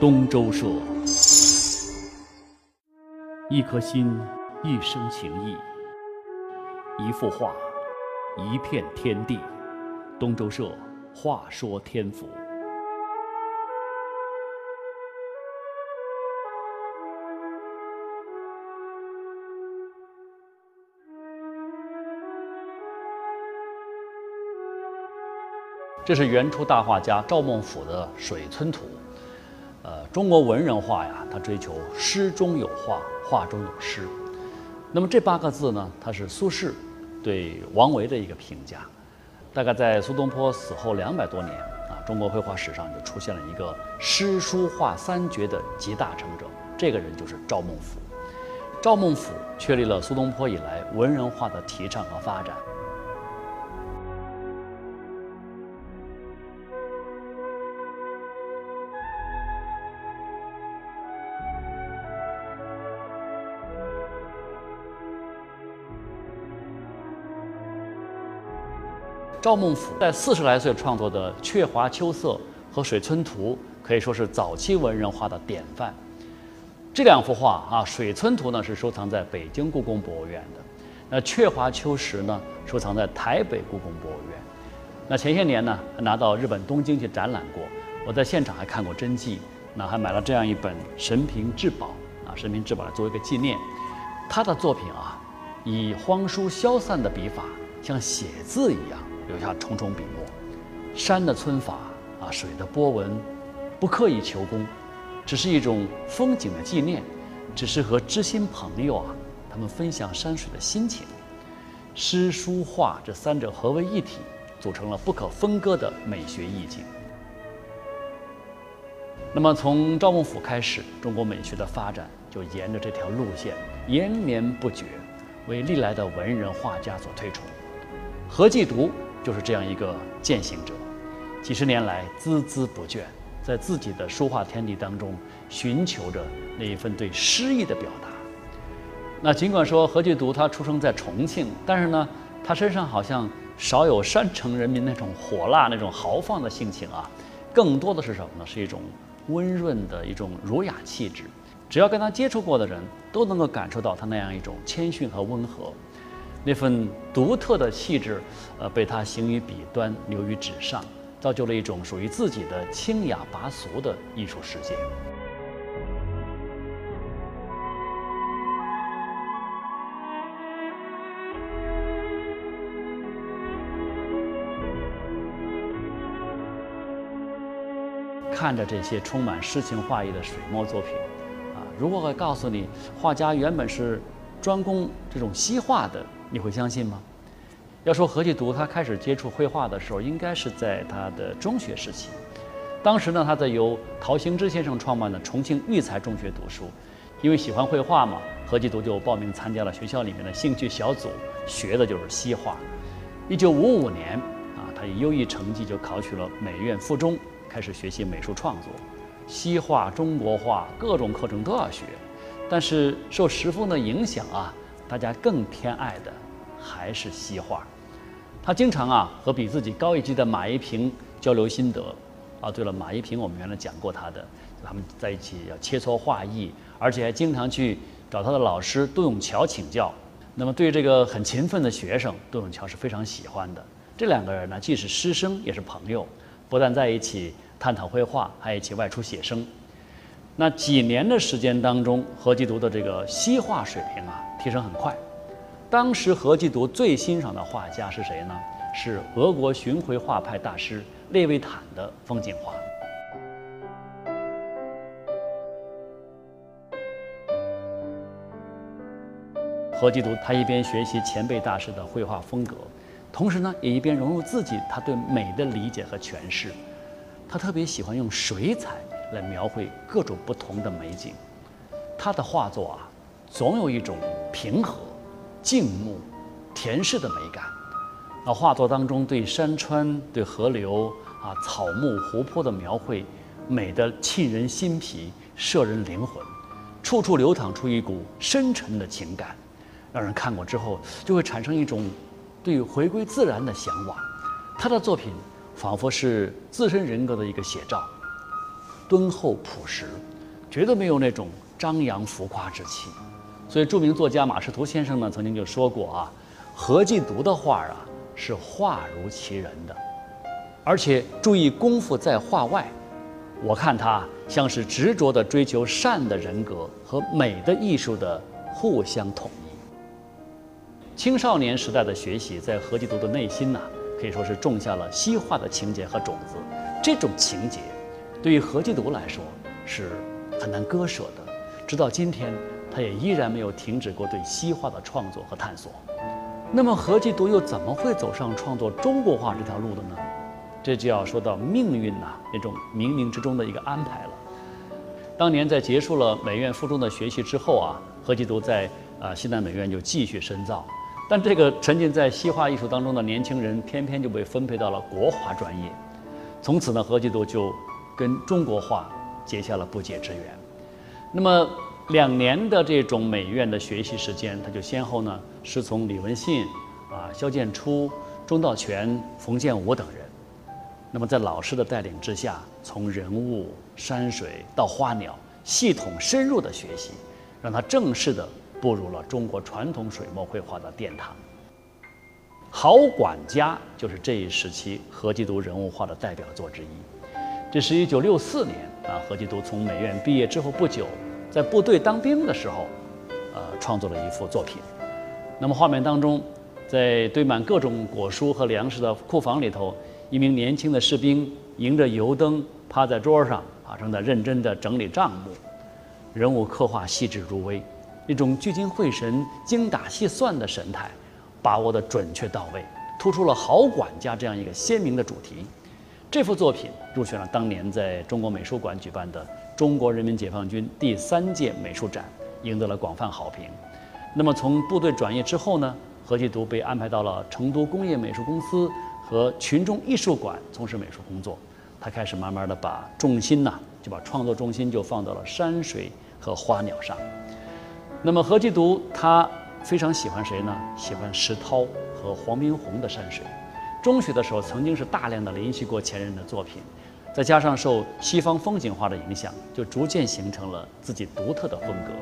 东周社，一颗心，一生情谊，一幅画，一片天地。东周社，话说天府。这是元初大画家赵孟俯的《水村图》。呃，中国文人画呀，他追求诗中有画，画中有诗。那么这八个字呢，它是苏轼对王维的一个评价。大概在苏东坡死后两百多年啊，中国绘画史上就出现了一个诗书画三绝的集大成者，这个人就是赵孟俯。赵孟俯确立了苏东坡以来文人画的提倡和发展。赵孟俯在四十来岁创作的《鹊华秋色》和《水村图》，可以说是早期文人画的典范。这两幅画啊，《水村图》呢是收藏在北京故宫博物院的，那《鹊华秋实》呢收藏在台北故宫博物院。那前些年呢，还拿到日本东京去展览过，我在现场还看过真迹，那还买了这样一本《神平至宝》啊，《神平至宝》来作为一个纪念。他的作品啊，以荒疏消散的笔法，像写字一样。留下重重笔墨，山的皴法啊，水的波纹，不刻意求工，只是一种风景的纪念，只是和知心朋友啊，他们分享山水的心情。诗书画这三者合为一体，组成了不可分割的美学意境。那么从赵孟俯开始，中国美学的发展就沿着这条路线延绵不绝，为历来的文人画家所推崇。何继读。就是这样一个践行者，几十年来孜孜不倦，在自己的书画天地当中寻求着那一份对诗意的表达。那尽管说何继读他出生在重庆，但是呢，他身上好像少有山城人民那种火辣、那种豪放的性情啊，更多的是什么呢？是一种温润的一种儒雅气质。只要跟他接触过的人都能够感受到他那样一种谦逊和温和。那份独特的气质，呃，被他行于笔端，流于纸上，造就了一种属于自己的清雅拔俗的艺术世界。看着这些充满诗情画意的水墨作品，啊，如果我告诉你，画家原本是专攻这种西画的。你会相信吗？要说何继读，他开始接触绘画的时候，应该是在他的中学时期。当时呢，他在由陶行知先生创办的重庆育才中学读书，因为喜欢绘画嘛，何继读就报名参加了学校里面的兴趣小组，学的就是西画。一九五五年啊，他以优异成绩就考取了美院附中，开始学习美术创作，西画、中国画各种课程都要学。但是受石峰的影响啊。大家更偏爱的还是西画，他经常啊和比自己高一级的马一平交流心得。啊，对了，马一平我们原来讲过他的，他们在一起要切磋画艺，而且还经常去找他的老师杜永桥请教。那么对于这个很勤奋的学生，杜永桥是非常喜欢的。这两个人呢，既是师生也是朋友，不但在一起探讨绘画，还一起外出写生。那几年的时间当中，何继读的这个西画水平啊提升很快。当时何继读最欣赏的画家是谁呢？是俄国巡回画派大师列维坦的风景画。何继读他一边学习前辈大师的绘画风格，同时呢也一边融入自己他对美的理解和诠释。他特别喜欢用水彩。来描绘各种不同的美景，他的画作啊，总有一种平和、静穆、恬适的美感。那画作当中对山川、对河流啊、草木、湖泊的描绘，美得沁人心脾、摄人灵魂，处处流淌出一股深沉的情感，让人看过之后就会产生一种对回归自然的向往。他的作品仿佛是自身人格的一个写照。敦厚朴实，绝对没有那种张扬浮夸之气。所以，著名作家马识途先生呢，曾经就说过啊，何继读的画啊，是画如其人的，而且注意功夫在画外。我看他像是执着地追求善的人格和美的艺术的互相统一。青少年时代的学习，在何继读的内心呐，可以说是种下了西化的情节和种子。这种情节，对于何继读来说是很难割舍的。直到今天，他也依然没有停止过对西化的创作和探索。那么，何继读又怎么会走上创作中国画这条路的呢？这就要说到命运呐，那种冥冥之中的一个安排了。当年在结束了美院附中的学习之后啊，何继读在啊西南美院就继续深造，但这个沉浸在西画艺术当中的年轻人，偏偏就被分配到了国画专业。从此呢，何继读就跟中国画结下了不解之缘。那么两年的这种美院的学习时间，他就先后呢师从李文信、啊萧剑初、钟道全、冯建武等人。那么，在老师的带领之下，从人物、山水到花鸟，系统深入的学习，让他正式的步入了中国传统水墨绘画的殿堂。好管家就是这一时期何继读人物画的代表作之一。这是一九六四年啊，何继读从美院毕业之后不久，在部队当兵的时候，呃，创作了一幅作品。那么画面当中，在堆满各种果蔬和粮食的库房里头。一名年轻的士兵迎着油灯趴在桌上啊，正在认真地整理账目。人物刻画细致入微，一种聚精会神、精打细算的神态，把握的准确到位，突出了好管家这样一个鲜明的主题。这幅作品入选了当年在中国美术馆举办的中国人民解放军第三届美术展，赢得了广泛好评。那么从部队转业之后呢，何继读被安排到了成都工业美术公司。和群众艺术馆从事美术工作，他开始慢慢的把重心呐，就把创作重心就放到了山水和花鸟上。那么何继读他非常喜欢谁呢？喜欢石涛和黄宾虹的山水。中学的时候曾经是大量的临习过前人的作品，再加上受西方风景画的影响，就逐渐形成了自己独特的风格。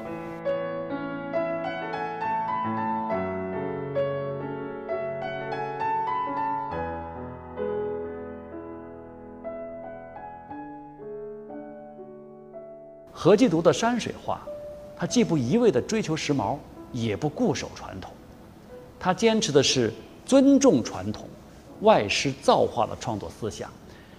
何继读的山水画，他既不一味地追求时髦，也不固守传统，他坚持的是尊重传统、外师造化的创作思想。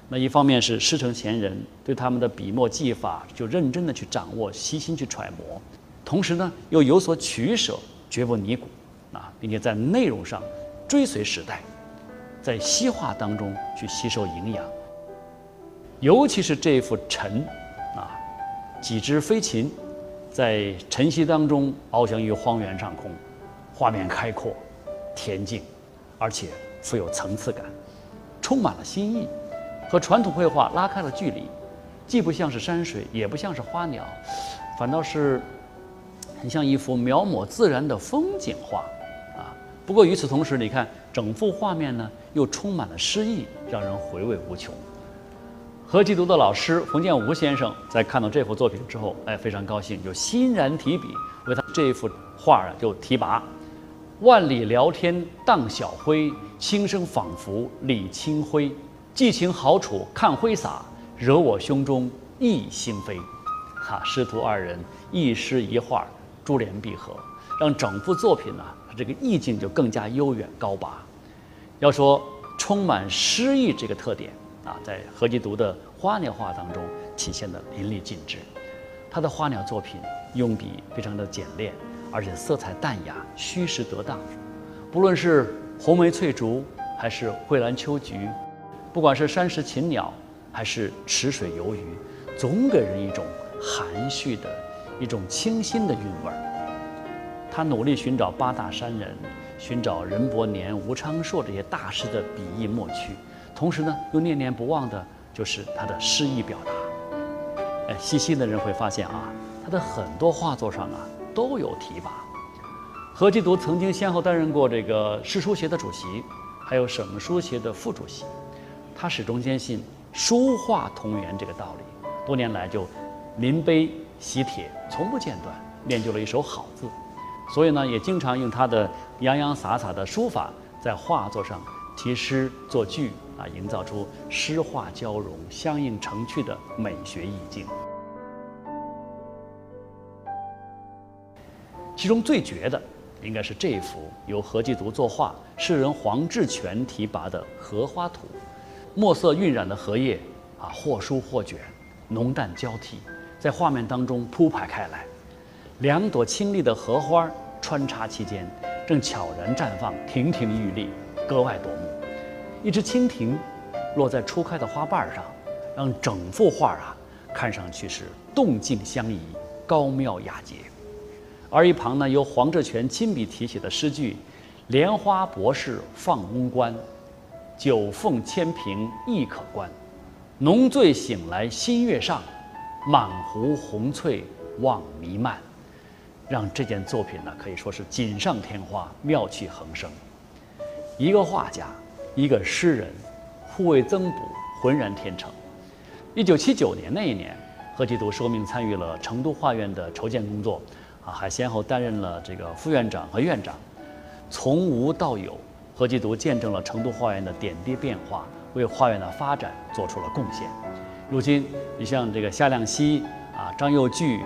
那一方面是师承前人，对他们的笔墨技法就认真地去掌握、悉心去揣摩；同时呢，又有所取舍，绝不泥古啊，并且在内容上追随时代，在西画当中去吸收营养。尤其是这幅陈。几只飞禽在晨曦当中翱翔于荒原上空，画面开阔、恬静，而且富有层次感，充满了新意，和传统绘画拉开了距离，既不像是山水，也不像是花鸟，反倒是很像一幅描摹自然的风景画啊。不过与此同时，你看整幅画面呢，又充满了诗意，让人回味无穷。何继读的老师冯建武先生在看到这幅作品之后，哎，非常高兴，就欣然提笔为他这幅画啊就题跋：“万里聊天荡晓晖，轻声仿佛李清辉。寄情好处看挥洒，惹我胸中意心飞。”哈，师徒二人一诗一画，珠联璧合，让整幅作品呢，它这个意境就更加悠远高拔。要说充满诗意这个特点。啊，在何继读的花鸟画当中体现的淋漓尽致。他的花鸟作品用笔非常的简练，而且色彩淡雅，虚实得当。不论是红梅翠竹，还是蕙兰秋菊，不管是山石禽鸟，还是池水游鱼，总给人一种含蓄的一种清新的韵味儿。他努力寻找八大山人，寻找任伯年、吴昌硕这些大师的笔意墨趣。同时呢，又念念不忘的就是他的诗意表达。哎，细心的人会发现啊，他的很多画作上啊都有提拔。何继读曾经先后担任过这个诗书协的主席，还有省书协的副主席。他始终坚信书画同源这个道理，多年来就临碑习帖，从不间断，练就了一手好字。所以呢，也经常用他的洋洋洒洒的书法，在画作上题诗作句啊，营造出诗画交融、相映成趣的美学意境。其中最绝的，应该是这幅由何继读作画、诗人黄志全题跋的《荷花图》，墨色晕染的荷叶啊，或疏或卷，浓淡交替，在画面当中铺排开来。两朵清丽的荷花穿插其间，正悄然绽放，亭亭玉立，格外夺目。一只蜻蜓落在初开的花瓣上，让整幅画啊看上去是动静相宜，高妙雅洁。而一旁呢，由黄志全亲笔题写的诗句：“莲花博士放翁观，九凤千瓶亦可观。浓醉醒来新月上，满湖红翠望弥漫。”让这件作品呢可以说是锦上添花，妙趣横生。一个画家，一个诗人，互为增补，浑然天成。一九七九年那一年，何其读受命参与了成都画院的筹建工作。啊，还先后担任了这个副院长和院长，从无到有，何继读见证了成都画院的点滴变化，为画院的发展做出了贡献。如今，你像这个夏亮熙啊、张幼炬、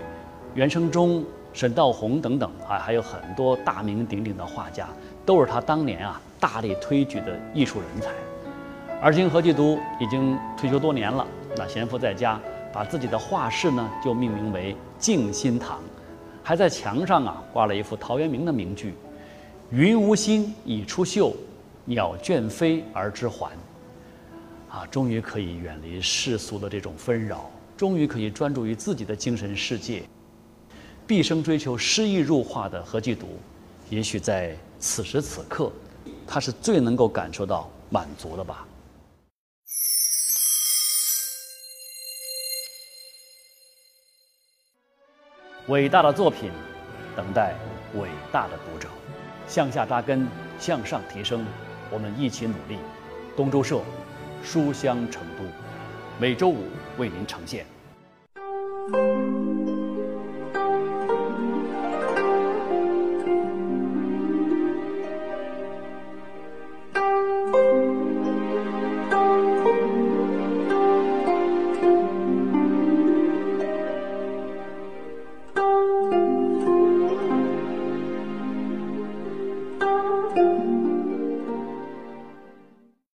袁生忠、沈道宏等等啊，还有很多大名鼎鼎的画家，都是他当年啊大力推举的艺术人才。而今何继读已经退休多年了，那闲赋在家，把自己的画室呢就命名为静心堂。还在墙上啊挂了一幅陶渊明的名句：“云无心以出岫，鸟倦飞而知还。”啊，终于可以远离世俗的这种纷扰，终于可以专注于自己的精神世界。毕生追求诗意入画的何继读，也许在此时此刻，他是最能够感受到满足的吧。伟大的作品，等待伟大的读者。向下扎根，向上提升，我们一起努力。东周社，书香成都，每周五为您呈现。